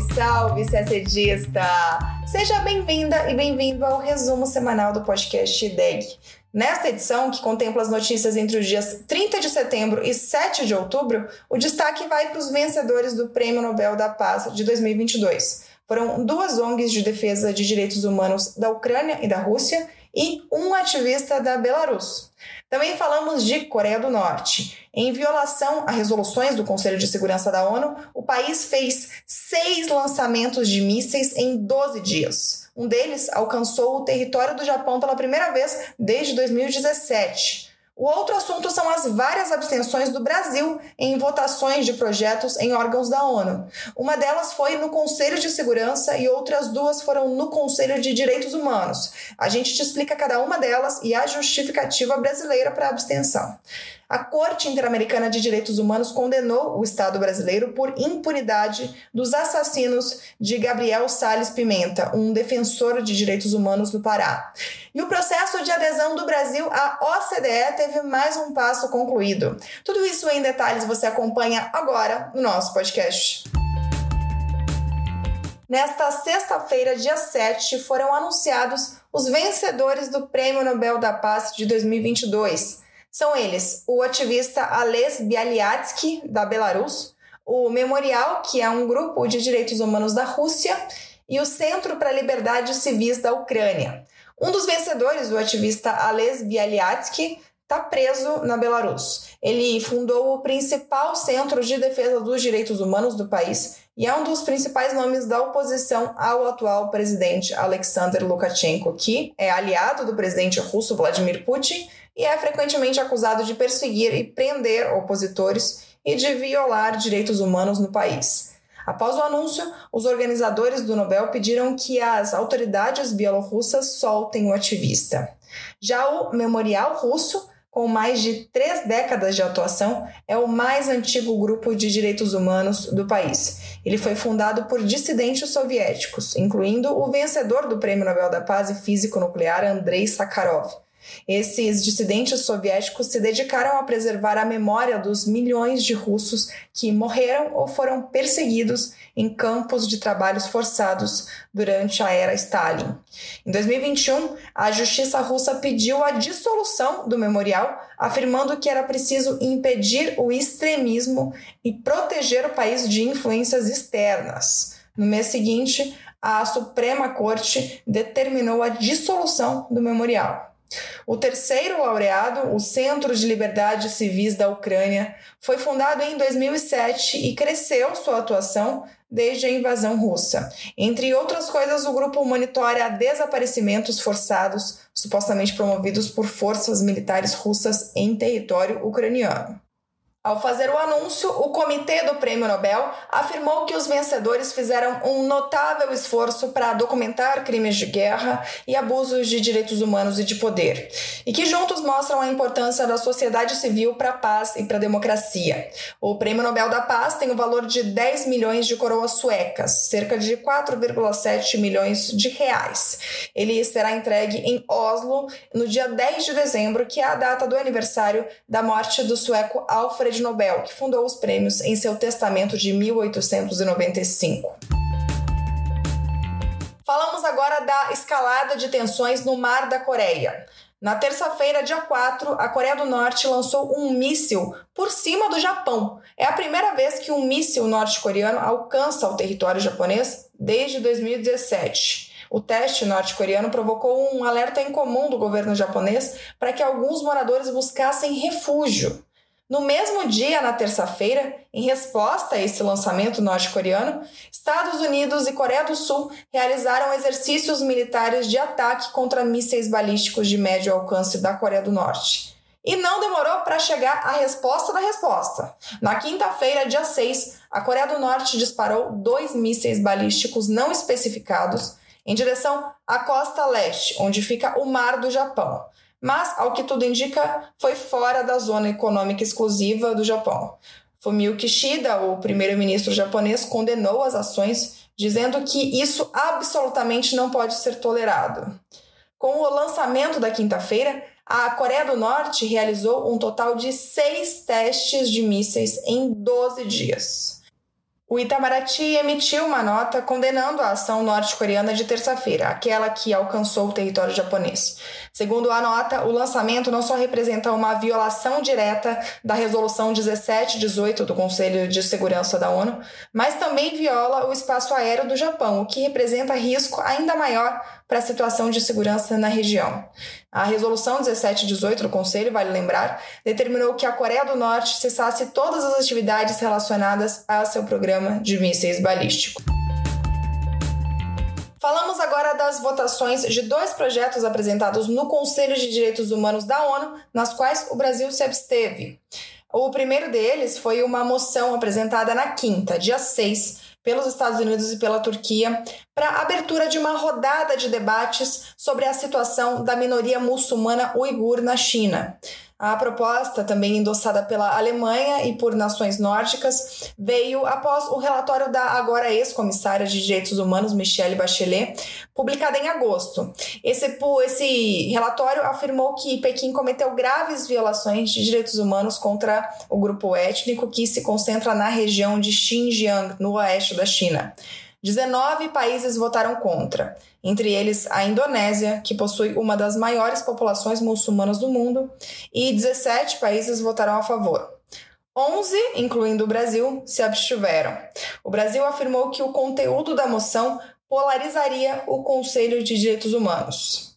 Salve, salve, CSDista! Seja bem-vinda e bem-vindo ao resumo semanal do podcast DEG. Nesta edição, que contempla as notícias entre os dias 30 de setembro e 7 de outubro, o destaque vai para os vencedores do Prêmio Nobel da Paz de 2022. Foram duas ONGs de defesa de direitos humanos da Ucrânia e da Rússia e um ativista da Belarus. Também falamos de Coreia do Norte. Em violação a resoluções do Conselho de Segurança da ONU, o país fez seis lançamentos de mísseis em 12 dias. Um deles alcançou o território do Japão pela primeira vez desde 2017. O outro assunto são as várias abstenções do Brasil em votações de projetos em órgãos da ONU. Uma delas foi no Conselho de Segurança e outras duas foram no Conselho de Direitos Humanos. A gente te explica cada uma delas e a justificativa brasileira para a abstenção. A Corte Interamericana de Direitos Humanos condenou o Estado brasileiro por impunidade dos assassinos de Gabriel Sales Pimenta, um defensor de direitos humanos no Pará. E o processo de adesão do Brasil à OCDE teve mais um passo concluído. Tudo isso em detalhes você acompanha agora no nosso podcast. Nesta sexta-feira, dia 7, foram anunciados os vencedores do Prêmio Nobel da Paz de 2022. São eles o ativista Ales Bialyatsky, da Belarus, o Memorial, que é um grupo de direitos humanos da Rússia, e o Centro para Liberdades Civis da Ucrânia. Um dos vencedores, o ativista Ales Bialyatsky, está preso na Belarus. Ele fundou o principal centro de defesa dos direitos humanos do país e é um dos principais nomes da oposição ao atual presidente Alexander Lukashenko, que é aliado do presidente russo Vladimir Putin e é frequentemente acusado de perseguir e prender opositores e de violar direitos humanos no país. Após o anúncio, os organizadores do Nobel pediram que as autoridades bielorrussas soltem o ativista. Já o Memorial Russo, com mais de três décadas de atuação, é o mais antigo grupo de direitos humanos do país. Ele foi fundado por dissidentes soviéticos, incluindo o vencedor do Prêmio Nobel da Paz e Físico Nuclear Andrei Sakharov, esses dissidentes soviéticos se dedicaram a preservar a memória dos milhões de russos que morreram ou foram perseguidos em campos de trabalhos forçados durante a era Stalin. Em 2021, a justiça russa pediu a dissolução do memorial, afirmando que era preciso impedir o extremismo e proteger o país de influências externas. No mês seguinte, a Suprema Corte determinou a dissolução do memorial. O terceiro laureado, o Centro de Liberdades Civis da Ucrânia, foi fundado em 2007 e cresceu sua atuação desde a invasão russa. Entre outras coisas, o grupo monitora desaparecimentos forçados, supostamente promovidos por forças militares russas em território ucraniano. Ao fazer o anúncio, o Comitê do Prêmio Nobel afirmou que os vencedores fizeram um notável esforço para documentar crimes de guerra e abusos de direitos humanos e de poder, e que juntos mostram a importância da sociedade civil para a paz e para a democracia. O Prêmio Nobel da Paz tem o valor de 10 milhões de coroas suecas, cerca de 4,7 milhões de reais. Ele será entregue em Oslo no dia 10 de dezembro, que é a data do aniversário da morte do sueco Alfred de Nobel, que fundou os prêmios em seu testamento de 1895. Falamos agora da escalada de tensões no Mar da Coreia. Na terça-feira, dia 4, a Coreia do Norte lançou um míssil por cima do Japão. É a primeira vez que um míssil norte-coreano alcança o território japonês desde 2017. O teste norte-coreano provocou um alerta incomum do governo japonês para que alguns moradores buscassem refúgio. No mesmo dia, na terça-feira, em resposta a esse lançamento norte-coreano, Estados Unidos e Coreia do Sul realizaram exercícios militares de ataque contra mísseis balísticos de médio alcance da Coreia do Norte. E não demorou para chegar a resposta da resposta. Na quinta-feira, dia 6, a Coreia do Norte disparou dois mísseis balísticos não especificados em direção à costa leste, onde fica o Mar do Japão mas, ao que tudo indica, foi fora da zona econômica exclusiva do Japão. Fumio Kishida, o primeiro-ministro japonês, condenou as ações, dizendo que isso absolutamente não pode ser tolerado. Com o lançamento da quinta-feira, a Coreia do Norte realizou um total de seis testes de mísseis em 12 dias. O Itamaraty emitiu uma nota condenando a ação norte-coreana de terça-feira, aquela que alcançou o território japonês. Segundo a nota, o lançamento não só representa uma violação direta da Resolução 1718 do Conselho de Segurança da ONU, mas também viola o espaço aéreo do Japão, o que representa risco ainda maior para a situação de segurança na região. A resolução 1718 do Conselho, vale lembrar, determinou que a Coreia do Norte cessasse todas as atividades relacionadas a seu programa de mísseis balísticos. Falamos agora das votações de dois projetos apresentados no Conselho de Direitos Humanos da ONU, nas quais o Brasil se absteve. O primeiro deles foi uma moção apresentada na quinta, dia 6, pelos Estados Unidos e pela Turquia para abertura de uma rodada de debates sobre a situação da minoria muçulmana uigur na China. A proposta, também endossada pela Alemanha e por nações nórdicas, veio após o relatório da agora ex-comissária de Direitos Humanos, Michelle Bachelet, publicado em agosto. Esse, esse relatório afirmou que Pequim cometeu graves violações de direitos humanos contra o grupo étnico que se concentra na região de Xinjiang, no oeste da China. 19 países votaram contra, entre eles a Indonésia, que possui uma das maiores populações muçulmanas do mundo, e 17 países votaram a favor. 11, incluindo o Brasil, se abstiveram. O Brasil afirmou que o conteúdo da moção polarizaria o Conselho de Direitos Humanos.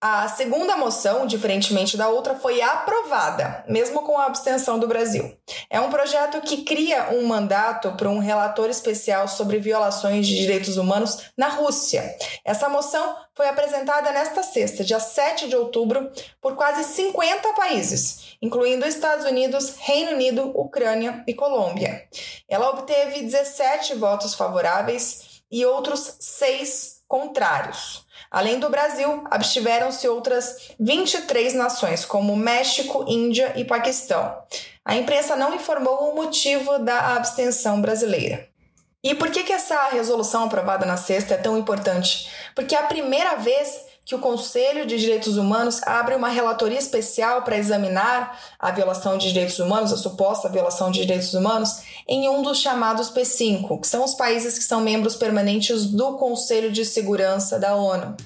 A segunda moção, diferentemente da outra, foi aprovada, mesmo com a abstenção do Brasil. É um projeto que cria um mandato para um relator especial sobre violações de direitos humanos na Rússia. Essa moção foi apresentada nesta sexta, dia 7 de outubro, por quase 50 países, incluindo Estados Unidos, Reino Unido, Ucrânia e Colômbia. Ela obteve 17 votos favoráveis e outros seis contrários. Além do Brasil, abstiveram-se outras 23 nações, como México, Índia e Paquistão. A imprensa não informou o motivo da abstenção brasileira. E por que, que essa resolução aprovada na sexta é tão importante? Porque é a primeira vez que o Conselho de Direitos Humanos abre uma relatoria especial para examinar a violação de direitos humanos, a suposta violação de direitos humanos, em um dos chamados P5, que são os países que são membros permanentes do Conselho de Segurança da ONU.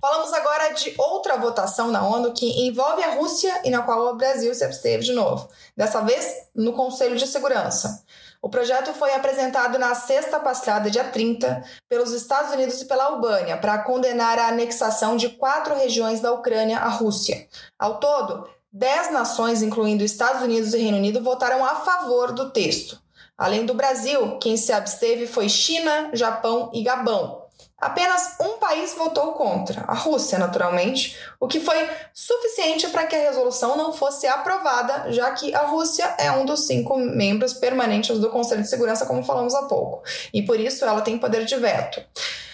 Falamos agora de outra votação na ONU que envolve a Rússia e na qual o Brasil se absteve de novo, dessa vez no Conselho de Segurança. O projeto foi apresentado na sexta passada, dia 30, pelos Estados Unidos e pela Albânia, para condenar a anexação de quatro regiões da Ucrânia à Rússia. Ao todo, dez nações, incluindo Estados Unidos e Reino Unido, votaram a favor do texto. Além do Brasil, quem se absteve foi China, Japão e Gabão. Apenas um país votou contra, a Rússia, naturalmente, o que foi suficiente para que a resolução não fosse aprovada, já que a Rússia é um dos cinco membros permanentes do Conselho de Segurança, como falamos há pouco, e por isso ela tem poder de veto.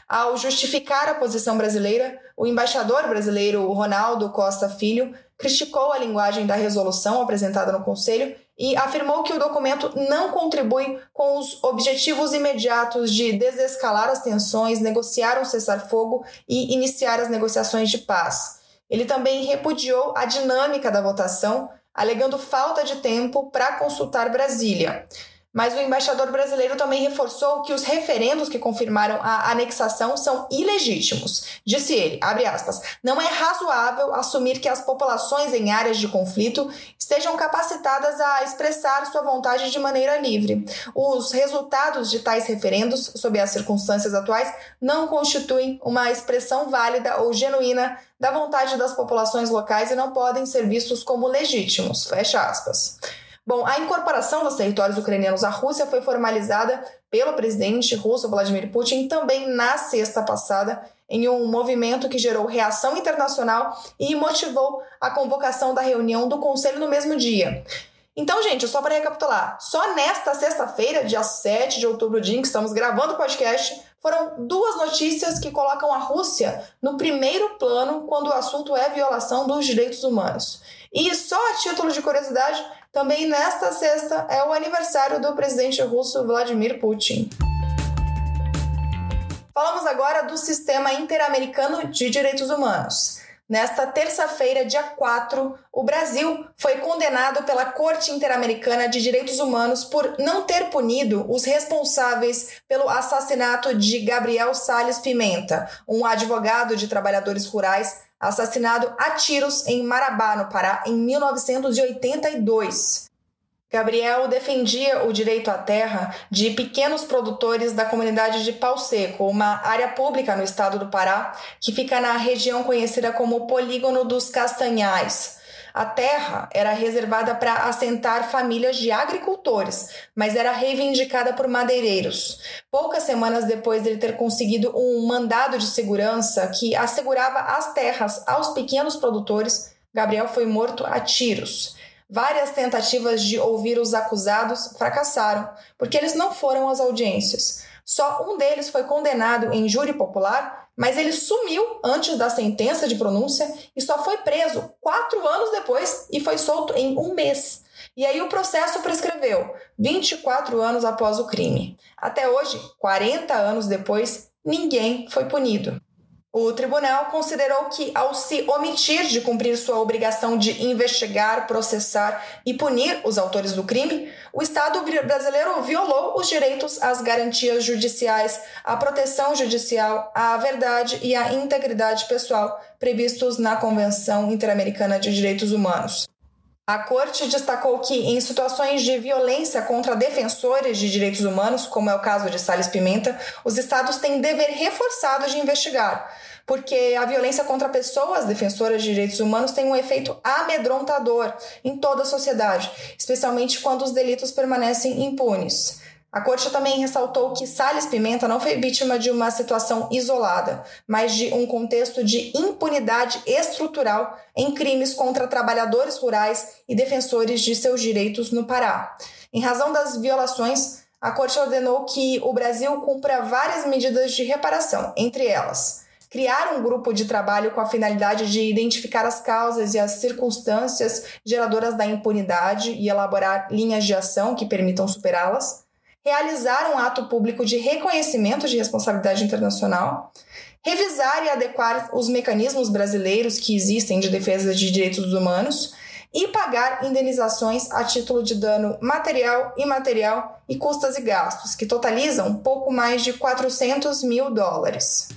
Ao justificar a posição brasileira, o embaixador brasileiro Ronaldo Costa Filho criticou a linguagem da resolução apresentada no Conselho e afirmou que o documento não contribui com os objetivos imediatos de desescalar as tensões, negociar um cessar-fogo e iniciar as negociações de paz. Ele também repudiou a dinâmica da votação, alegando falta de tempo para consultar Brasília. Mas o embaixador brasileiro também reforçou que os referendos que confirmaram a anexação são ilegítimos. Disse ele, aspas, não é razoável assumir que as populações em áreas de conflito estejam capacitadas a expressar sua vontade de maneira livre. Os resultados de tais referendos, sob as circunstâncias atuais, não constituem uma expressão válida ou genuína da vontade das populações locais e não podem ser vistos como legítimos. Fecha aspas. Bom, a incorporação dos territórios ucranianos à Rússia foi formalizada pelo presidente russo Vladimir Putin também na sexta passada, em um movimento que gerou reação internacional e motivou a convocação da reunião do Conselho no mesmo dia. Então, gente, só para recapitular, só nesta sexta-feira, dia 7 de outubro, dia em que estamos gravando o podcast, foram duas notícias que colocam a Rússia no primeiro plano quando o assunto é violação dos direitos humanos. E só a título de curiosidade, também nesta sexta é o aniversário do presidente russo Vladimir Putin. Falamos agora do Sistema Interamericano de Direitos Humanos. Nesta terça-feira, dia 4, o Brasil foi condenado pela Corte Interamericana de Direitos Humanos por não ter punido os responsáveis pelo assassinato de Gabriel Sales Pimenta, um advogado de trabalhadores rurais assassinado a tiros em Marabá, no Pará, em 1982. Gabriel defendia o direito à terra de pequenos produtores da comunidade de Pau Seco, uma área pública no estado do Pará, que fica na região conhecida como Polígono dos Castanhais. A terra era reservada para assentar famílias de agricultores, mas era reivindicada por madeireiros. Poucas semanas depois de ele ter conseguido um mandado de segurança que assegurava as terras aos pequenos produtores, Gabriel foi morto a tiros. Várias tentativas de ouvir os acusados fracassaram, porque eles não foram às audiências. Só um deles foi condenado em júri popular, mas ele sumiu antes da sentença de pronúncia e só foi preso quatro anos depois e foi solto em um mês. E aí o processo prescreveu 24 anos após o crime. Até hoje, 40 anos depois, ninguém foi punido. O tribunal considerou que, ao se omitir de cumprir sua obrigação de investigar, processar e punir os autores do crime, o Estado brasileiro violou os direitos às garantias judiciais, à proteção judicial, à verdade e à integridade pessoal previstos na Convenção Interamericana de Direitos Humanos. A corte destacou que, em situações de violência contra defensores de direitos humanos, como é o caso de Salles Pimenta, os estados têm dever reforçado de investigar, porque a violência contra pessoas defensoras de direitos humanos tem um efeito amedrontador em toda a sociedade, especialmente quando os delitos permanecem impunes. A corte também ressaltou que Salles Pimenta não foi vítima de uma situação isolada, mas de um contexto de impunidade estrutural em crimes contra trabalhadores rurais e defensores de seus direitos no Pará. Em razão das violações, a corte ordenou que o Brasil cumpra várias medidas de reparação, entre elas criar um grupo de trabalho com a finalidade de identificar as causas e as circunstâncias geradoras da impunidade e elaborar linhas de ação que permitam superá-las, realizar um ato público de reconhecimento de responsabilidade internacional, revisar e adequar os mecanismos brasileiros que existem de defesa de direitos humanos e pagar indenizações a título de dano material, imaterial e custas e gastos, que totalizam pouco mais de 400 mil dólares.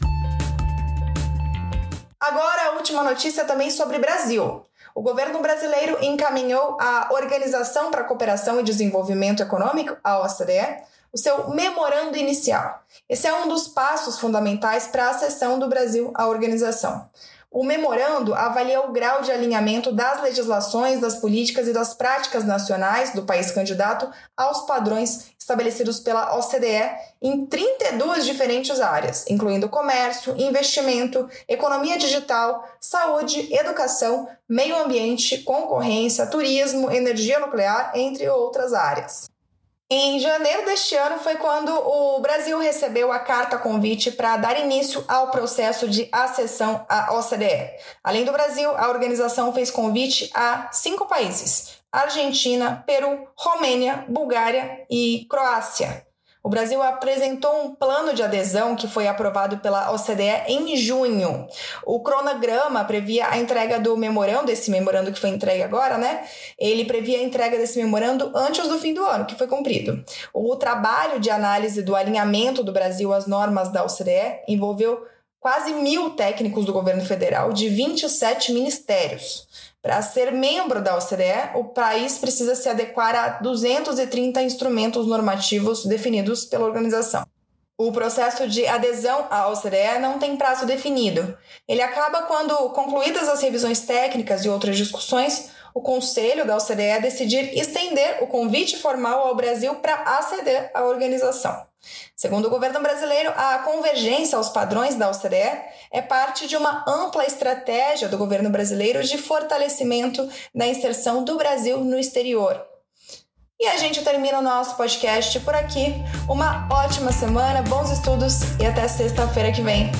Agora, a última notícia também sobre Brasil. O governo brasileiro encaminhou à Organização para a Cooperação e Desenvolvimento Econômico, a OCDE, o seu memorando inicial. Esse é um dos passos fundamentais para a acessão do Brasil à organização. O memorando avalia o grau de alinhamento das legislações, das políticas e das práticas nacionais do país candidato aos padrões estabelecidos pela OCDE em 32 diferentes áreas, incluindo comércio, investimento, economia digital, saúde, educação, meio ambiente, concorrência, turismo, energia nuclear, entre outras áreas. Em janeiro deste ano foi quando o Brasil recebeu a carta convite para dar início ao processo de acessão à OCDE. Além do Brasil, a organização fez convite a cinco países: Argentina, Peru, Romênia, Bulgária e Croácia. O Brasil apresentou um plano de adesão que foi aprovado pela OCDE em junho. O cronograma previa a entrega do memorando, esse memorando que foi entregue agora, né? Ele previa a entrega desse memorando antes do fim do ano, que foi cumprido. O trabalho de análise do alinhamento do Brasil às normas da OCDE envolveu quase mil técnicos do governo federal de 27 ministérios. Para ser membro da OCDE, o país precisa se adequar a 230 instrumentos normativos definidos pela organização. O processo de adesão à OCDE não tem prazo definido. Ele acaba quando, concluídas as revisões técnicas e outras discussões, o Conselho da OCDE decidir estender o convite formal ao Brasil para aceder à organização. Segundo o governo brasileiro, a convergência aos padrões da OCDE é parte de uma ampla estratégia do governo brasileiro de fortalecimento da inserção do Brasil no exterior. E a gente termina o nosso podcast por aqui. Uma ótima semana, bons estudos e até sexta-feira que vem.